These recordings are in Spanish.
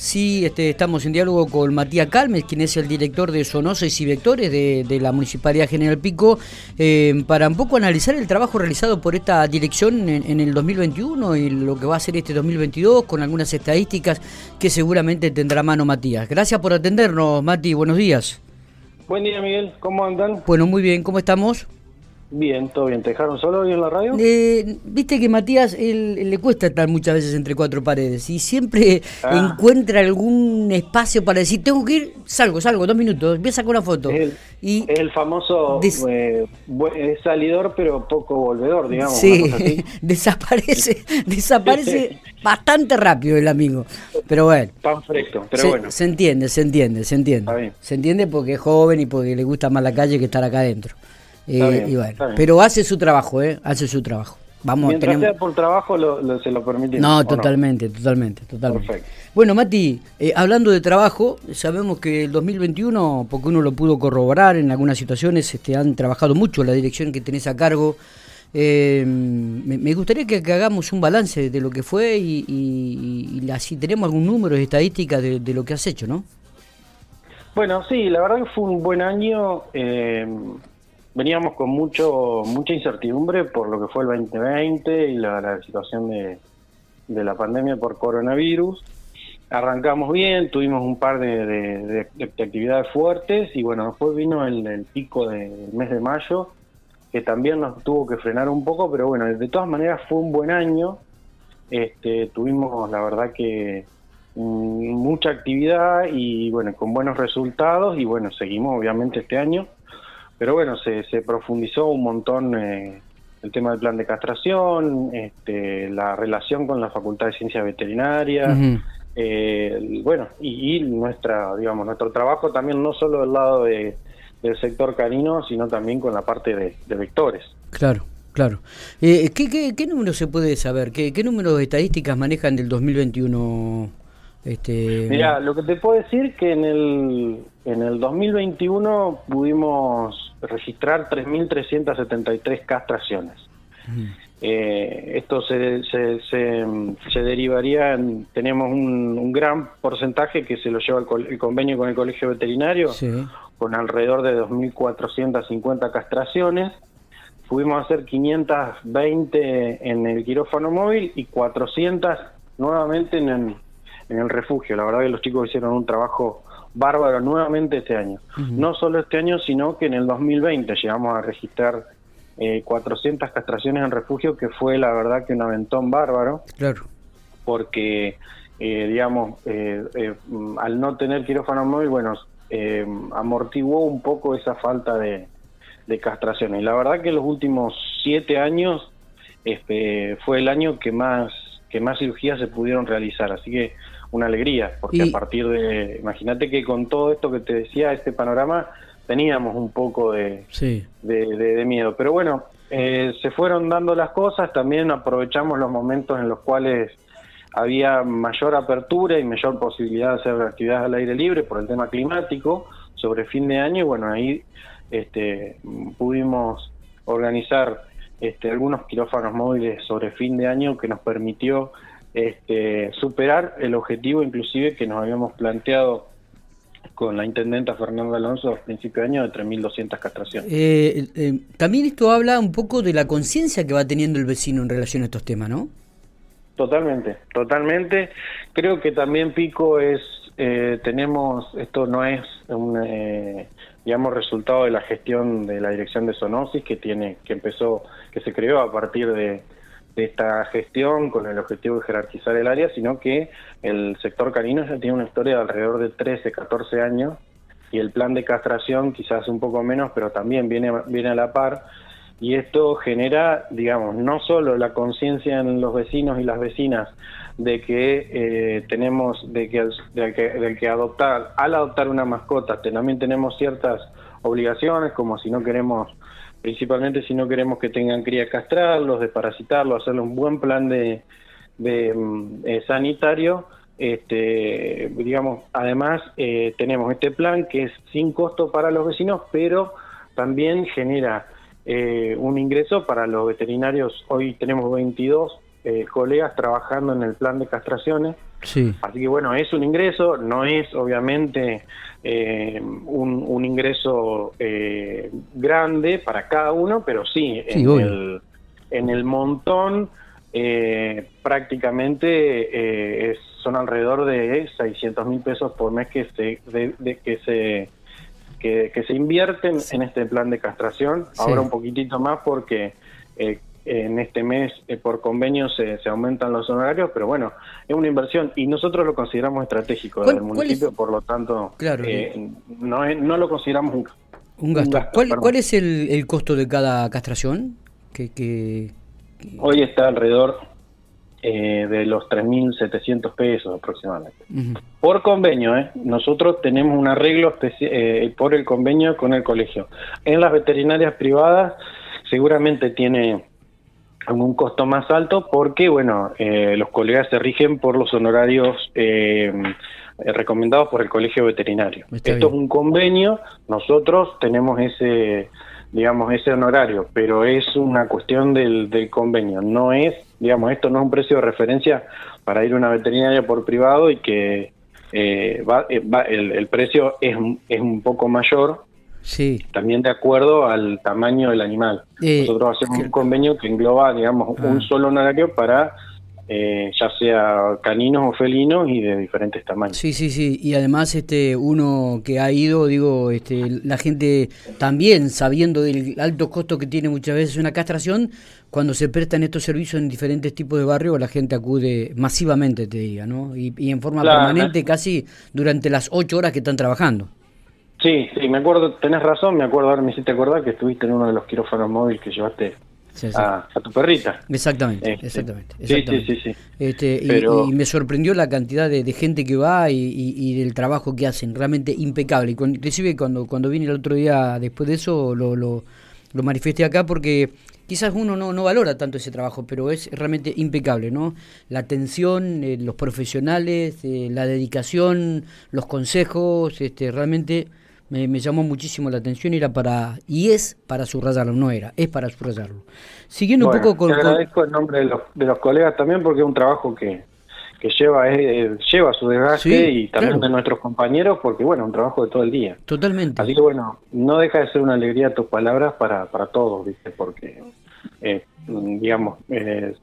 Sí, este, estamos en diálogo con Matías Calmes, quien es el director de Zoonosis y Vectores de, la Municipalidad General Pico, eh, para un poco analizar el trabajo realizado por esta dirección en, el 2021 y lo que va a ser este 2022, con algunas estadísticas que seguramente tendrá mano Matías. Gracias por atendernos, Mati, buenos días. Buen día, Miguel, ¿cómo andan? Bueno, muy bien, ¿cómo estamos? Bien, todo bien. ¿Te dejaron solo hoy en la radio? Eh, Viste que Matías él, le cuesta estar muchas veces entre cuatro paredes y siempre ah. encuentra algún espacio para decir, tengo que ir, salgo, salgo, dos minutos, voy a sacar una foto. Es el, y el famoso eh, salidor pero poco volvedor, digamos. Sí, desaparece, desaparece bastante rápido el amigo. Pero bueno. Pan fresco, pero se, bueno. Se entiende, se entiende, se entiende. Se entiende porque es joven y porque le gusta más la calle que estar acá adentro. Eh, pero hace su trabajo, ¿eh? Hace su trabajo. Vamos, Mientras sea por trabajo se lo permite. No, totalmente, totalmente, totalmente. Bueno, Mati, eh, hablando de trabajo, sabemos que el 2021, porque uno lo pudo corroborar en algunas situaciones, este, han trabajado mucho la dirección que tenés a cargo. Eh, me, gustaría que, hagamos un balance de lo que fue y, y, así tenemos algún número de estadísticas de, de, lo que has hecho, ¿no? Bueno, sí, la verdad que fue un buen año. Eh, veníamos con mucho mucha incertidumbre por lo que fue el 2020 y la, situación de, la pandemia por coronavirus. Arrancamos bien, tuvimos un par de, actividades fuertes y bueno, después vino el, pico del mes de mayo, que también nos tuvo que frenar un poco, pero bueno, de todas maneras fue un buen año. Este, tuvimos la verdad que mm, mucha actividad y bueno, con buenos resultados y bueno, seguimos obviamente este año pero bueno, se, se profundizó un montón eh, el tema del plan de castración, este, la relación con la Facultad de Ciencias Veterinarias, eh, bueno, y, nuestra, digamos, nuestro trabajo también no solo del lado de, del sector canino, sino también con la parte de, vectores. Claro. Claro. Eh, ¿qué, qué, qué número se puede saber? ¿Qué, ¿Qué número de estadísticas manejan del 2021, este... Mira, lo que te puedo decir que en el, en el 2021 pudimos registrar 3.373 castraciones. Eh, esto se, se, se, derivaría en, tenemos un, gran porcentaje que se lo lleva el, convenio con el colegio veterinario, con alrededor de 2.450 castraciones. Pudimos hacer 520 en el quirófano móvil y 400 nuevamente en el, en el refugio. La verdad que los chicos hicieron un trabajo bárbaro nuevamente este año. No solo este año, sino que en el 2020 llegamos a registrar eh, 400 castraciones en refugio, que fue la verdad que un aventón bárbaro. Claro. Porque, eh, digamos, eh, eh, al no tener quirófano móvil, bueno, amortiguó un poco esa falta de, de castraciones. Y la verdad que los últimos siete años este, fue el año que más que más cirugías se pudieron realizar. Así que una alegría, porque a partir de, imagínate que con todo esto que te decía, este panorama, teníamos un poco de, de, miedo. Pero bueno, eh, se fueron dando las cosas, también aprovechamos los momentos en los cuales había mayor apertura y mayor posibilidad de hacer actividades al aire libre por el tema climático sobre fin de año y bueno, ahí este, pudimos organizar este, algunos quirófanos móviles sobre fin de año que nos permitió este, superar el objetivo inclusive que nos habíamos planteado con la intendenta Fernanda Alonso a principio de año de 3.200 castraciones. Eh, eh, también esto habla un poco de la conciencia que va teniendo el vecino en relación a estos temas, ¿no? Totalmente, totalmente. Creo que también Pico es, eh, tenemos, esto no es un, digamos, resultado de la gestión de la dirección de zoonosis que tiene, que empezó, que se creó a partir de esta gestión con el objetivo de jerarquizar el área, sino que el sector canino ya tiene una historia de alrededor de 13, 14 años y el plan de castración quizás un poco menos, pero también viene, viene a la par. Y esto genera, digamos, no solo la conciencia en los vecinos y las vecinas de que eh, tenemos, de que, de que, de que adoptar, al adoptar una mascota, también tenemos ciertas obligaciones, como si no queremos principalmente si no queremos que tengan cría castrarlos, desparasitarlos, hacerle un buen plan de, mm, eh, sanitario. Este, digamos, además eh, tenemos este plan que es sin costo para los vecinos, pero también genera eh, un ingreso para los veterinarios. Hoy tenemos 22 colegas trabajando en el plan de castraciones Así que bueno, es un ingreso, no es obviamente eh, un, ingreso eh, grande para cada uno, pero sí, en, el, en, el, montón eh, prácticamente son alrededor de 600 mil pesos por mes que se, de, que se que, se invierten en este plan de castración, ahora un poquitito más porque en este mes eh, por convenio se, aumentan los honorarios, pero bueno, es una inversión y nosotros lo consideramos estratégico del municipio, por lo tanto, eh, no, no lo consideramos un, gasto. ¿Cuál, es el, costo de cada castración? Que, Hoy está alrededor eh, de los 3.700 pesos aproximadamente. Por convenio, ¿eh? nosotros tenemos un arreglo por el convenio con el colegio. En las veterinarias privadas seguramente tiene un costo más alto porque, bueno, eh, los colegas se rigen por los honorarios eh, recomendados por el colegio veterinario. Esto es un convenio, nosotros tenemos ese, digamos, ese honorario, pero es una cuestión del, del convenio, no es, digamos, esto no es un precio de referencia para ir a una veterinaria por privado y que eh, va, el, el, precio es, es un poco mayor Sí. También de acuerdo al tamaño del animal. Eh, Nosotros hacemos un convenio que engloba, digamos, un ah. solo honorario para eh, ya sea caninos o felinos y de diferentes tamaños. Sí, sí, sí. Y además, este, uno que ha ido, digo, este, la gente también sabiendo del alto costo que tiene muchas veces una castración, cuando se prestan estos servicios en diferentes tipos de barrios, la gente acude masivamente, te diga, ¿no? Y, en forma permanente, casi durante las ocho horas que están trabajando. Sí, sí, me acuerdo, tenés razón, me acuerdo, ahora me hiciste acordar que estuviste en uno de los quirófanos móviles que llevaste A, tu perrita. Exactamente, este, exactamente, Sí, sí, sí. Este, y, me sorprendió la cantidad de, gente que va y, del trabajo que hacen, realmente impecable. Inclusive cuando, cuando vine el otro día después de eso lo, lo, lo manifesté acá porque quizás uno no, no valora tanto ese trabajo, pero es realmente impecable, ¿no? La atención, eh, los profesionales, eh, la dedicación, los consejos, este, realmente me, llamó muchísimo la atención y era para y es para subrayarlo, no era, es para subrayarlo. Siguiendo un poco con... Te agradezco el nombre de los, de los colegas también porque es un trabajo que, que lleva eh, lleva su desgaste y también de nuestros compañeros porque bueno un trabajo de todo el día. Totalmente. Así que bueno no deja de ser una alegría tus palabras para para todos viste porque eh, digamos eh,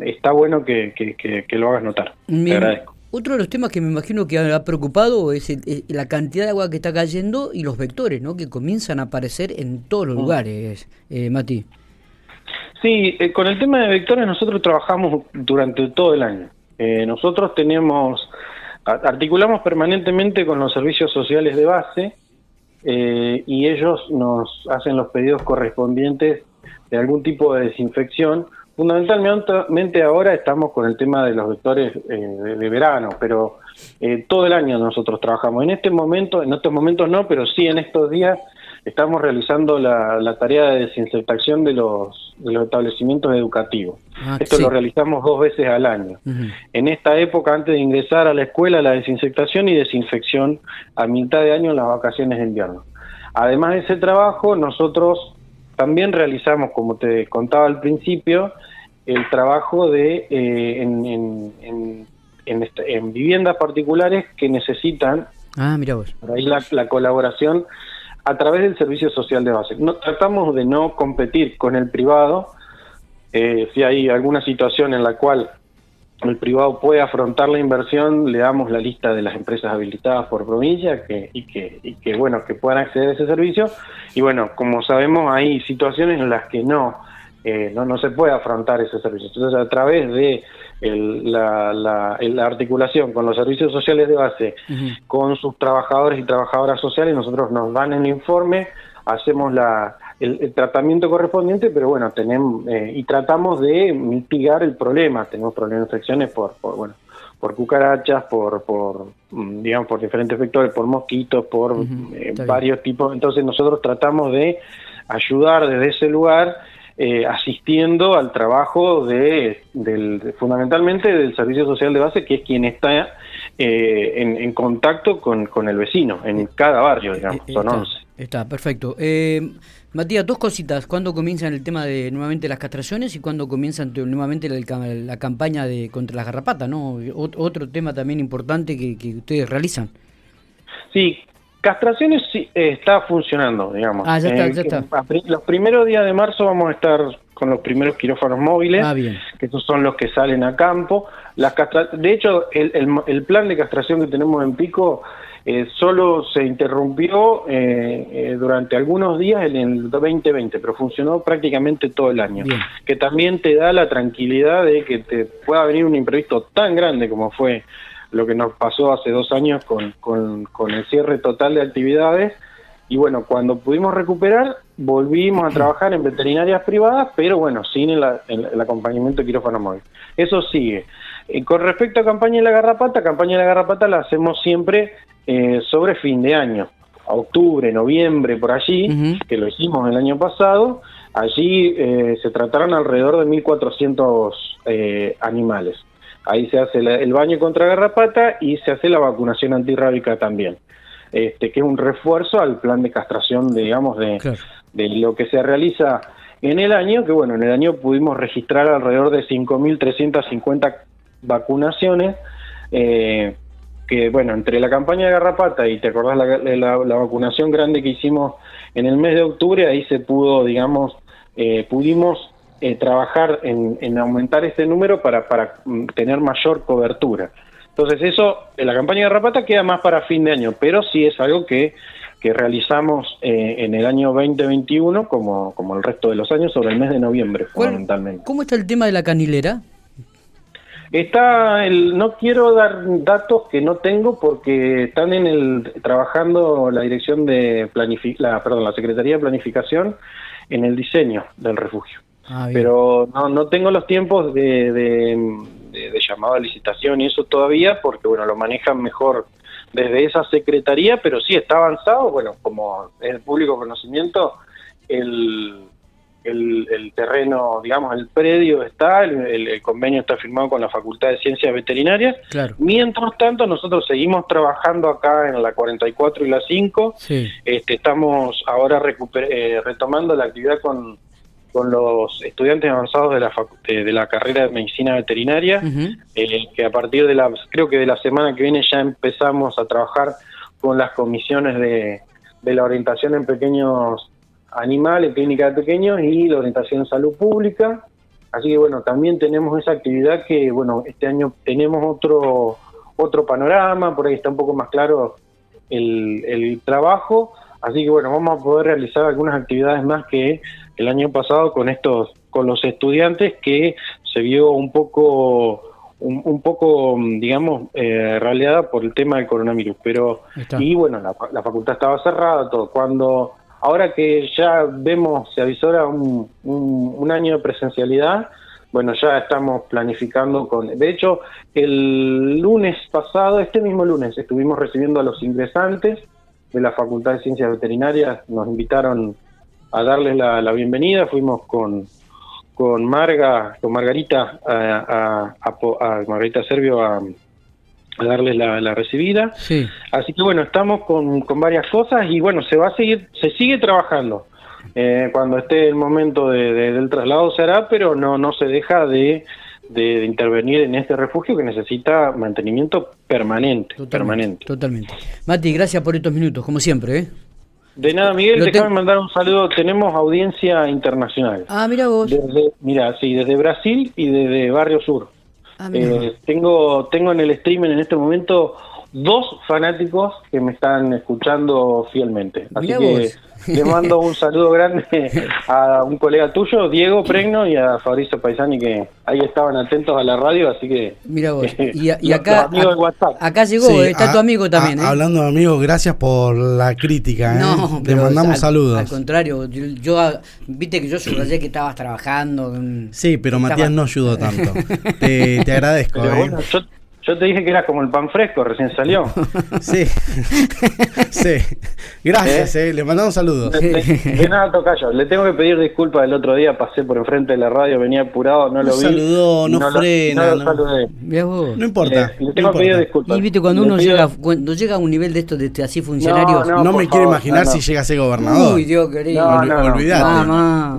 está bueno que, que, que, lo hagas notar. Te agradezco otro de los temas que me imagino que ha preocupado es, la cantidad de agua que está cayendo y los vectores, ¿no? Que comienzan a aparecer en todos los mm. lugares, eh, Mati. Sí, eh, con el tema de vectores nosotros trabajamos durante todo el año. Eh, nosotros tenemos, articulamos permanentemente con los servicios sociales de base eh, y ellos nos hacen los pedidos correspondientes de algún tipo de desinfección Fundamentalmente ahora estamos con el tema de los vectores eh, de, verano, pero eh, todo el año nosotros trabajamos. En este momento, en estos momentos no, pero sí en estos días estamos realizando la, tarea de desinfectación de los, de los establecimientos educativos. Ah, Esto lo realizamos dos veces al año. En esta época, antes de ingresar a la escuela, la desinfectación y desinfección a mitad de año en las vacaciones de invierno. Además de ese trabajo, nosotros también realizamos, como te contaba al principio, el trabajo de eh, en, en, en, viviendas particulares que necesitan ah, mira vos. por ahí la, colaboración a través del servicio social de base. No, tratamos de no competir con el privado. Eh, si hay alguna situación en la cual el privado puede afrontar la inversión, le damos la lista de las empresas habilitadas por provincia que, y, que, y que, bueno, que puedan acceder a ese servicio. Y bueno, como sabemos, hay situaciones en las que no, eh, no, no se puede afrontar ese servicio. Entonces, a través de la, la, articulación con los servicios sociales de base, con sus trabajadores y trabajadoras sociales, nosotros nos dan el informe, hacemos la, el, tratamiento correspondiente, pero bueno, tenemos eh, y tratamos de mitigar el problema. Tenemos problemas de infecciones por, por bueno, por cucarachas, por, por mm, digamos, por diferentes vectores, por mosquitos, por eh, varios tipos. Entonces nosotros tratamos de ayudar desde ese lugar eh, asistiendo al trabajo de, del, fundamentalmente del Servicio Social de Base, que es quien está eh, en, contacto con, con, el vecino, en cada barrio, digamos, son 11. Está, perfecto. Matías, dos cositas. ¿Cuándo comienzan el tema de nuevamente las castraciones y cuándo comienzan nuevamente la, campaña de contra las garrapatas? ¿no? otro tema también importante que, ustedes realizan. Sí, castraciones sí, eh, está funcionando, digamos. Ah, ya está, ya está. Los primeros días de marzo vamos a estar con los primeros quirófanos móviles, ah, que esos son los que salen a campo. Las de hecho, el, el plan de castración que tenemos en Pico eh, solo se interrumpió eh, eh, durante algunos días en el 2020, pero funcionó prácticamente todo el año, que también te da la tranquilidad de que te pueda venir un imprevisto tan grande como fue lo que nos pasó hace dos años con, con, el cierre total de actividades. Y bueno, cuando pudimos recuperar, volvimos a trabajar en veterinarias privadas, pero bueno, sin el, acompañamiento de quirófano móvil. Eso sigue. con respecto a campaña de la garrapata, campaña de la garrapata la hacemos siempre eh, sobre fin de año, octubre, noviembre, por allí, que lo hicimos el año pasado, allí eh, se trataron alrededor de 1.400 eh, animales. Ahí se hace el baño contra garrapata y se hace la vacunación antirrábica también, este, que es un refuerzo al plan de castración, digamos, de, de lo que se realiza en el año, que bueno, en el año pudimos registrar alrededor de 5.350 vacunaciones, eh, que, bueno, entre la campaña de Garrapata y te acordás la, la, vacunación grande que hicimos en el mes de octubre, ahí se pudo, digamos, eh, pudimos eh, trabajar en, aumentar este número para, para mm, tener mayor cobertura. Entonces eso, la campaña de Garrapata queda más para fin de año, pero sí es algo que, que realizamos eh, en el año 2021 como, como el resto de los años sobre el mes de noviembre, fundamentalmente. ¿Cómo está el tema de la canilera? Está el, no quiero dar datos que no tengo porque están en el trabajando la dirección de la, perdón, la Secretaría de Planificación en el diseño del refugio. Ah, Pero no, no tengo los tiempos de, de, llamado a licitación y eso todavía porque bueno lo manejan mejor desde esa secretaría, pero sí está avanzado. Bueno, como es el público conocimiento, el el, terreno, digamos, el predio está, el, convenio está firmado con la Facultad de Ciencias Veterinarias. Mientras tanto, nosotros seguimos trabajando acá en la 44 y la 5. Este, estamos ahora eh, retomando la actividad con, con los estudiantes avanzados de la, de, la carrera de medicina veterinaria, eh, que a partir de la, creo que de la semana que viene ya empezamos a trabajar con las comisiones de, de la orientación en pequeños animal en clínica de pequeños y la orientación en salud pública. Así que bueno, también tenemos esa actividad que bueno, este año tenemos otro otro panorama, por ahí está un poco más claro el, el trabajo, así que bueno, vamos a poder realizar algunas actividades más que el año pasado con estos con los estudiantes que se vio un poco un, poco, digamos, eh, raleada por el tema del coronavirus. Pero, y bueno, la, la, facultad estaba cerrada, todo. Cuando Ahora que ya vemos, se avisora un, un, año de presencialidad, bueno, ya estamos planificando con... De hecho, el lunes pasado, este mismo lunes, estuvimos recibiendo a los ingresantes de la Facultad de Ciencias Veterinarias, nos invitaron a darles la, bienvenida, fuimos con, con Marga, con Margarita, a, a Margarita Servio a, a darle la, recibida. Sí. Así que bueno, estamos con, con, varias cosas y bueno, se va a seguir, se sigue trabajando. Eh, cuando esté el momento de, del traslado se hará, pero no, no se deja de, de, intervenir en este refugio que necesita mantenimiento permanente. Totalmente, permanente. totalmente. Mati, gracias por estos minutos, como siempre. ¿eh? De nada, Miguel, déjame mandar un saludo. Tenemos audiencia internacional. Ah, mira vos. Desde, mira, sí, desde Brasil y desde Barrio Sur. Ah, eh, tengo, tengo en el streaming en este momento dos fanáticos que me están escuchando fielmente. Así que le mando un saludo grande a un colega tuyo, Diego Pregno, y a Fabrizio Paisani, que ahí estaban atentos a la radio, así que... Mira vos, y, acá, acá llegó, está tu amigo también. ¿eh? Hablando de amigos, gracias por la crítica. ¿eh? Te mandamos saludos. Al contrario, yo, viste que yo subrayé que estabas trabajando. Sí, pero Matías no ayudó tanto. te, agradezco. ¿eh? Yo te dije que era como el pan fresco, recién salió. sí, sí. Gracias, ¿Eh? eh. le mandamos un saludo. De, nada, Tocayo. Le tengo que pedir disculpas el otro día, pasé por enfrente de la radio, venía apurado, no lo vi. Saludó, no, frena. no, saludé. no importa. Eh, le tengo que pedir disculpas. Y viste, cuando uno llega cuando llega a un nivel de esto, de, este, así funcionarios. No, me quiero imaginar si llega a ser gobernador. Uy, Dios querido. Olvidate.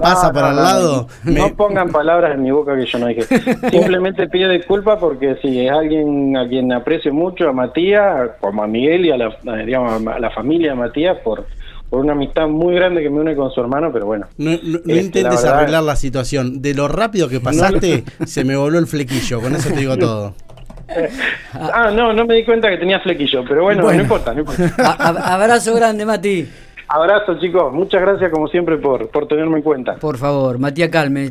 Pasa para el lado. No pongan palabras en mi boca que yo no dije. Simplemente pido disculpas porque si es alguien a quien aprecio mucho, a Matías, como a Miguel y a la, digamos, a la familia de Matías, por, por una amistad muy grande que me une con su hermano, pero bueno. No, este, intentes arreglar la situación. De lo rápido que pasaste, se me voló el flequillo. Con eso te digo todo. ah, no, no me di cuenta que tenía flequillo, pero bueno, no importa, no importa. abrazo grande, Mati. Abrazo, chicos. Muchas gracias, como siempre, por, por tenerme en cuenta. Por favor, Matías Calme.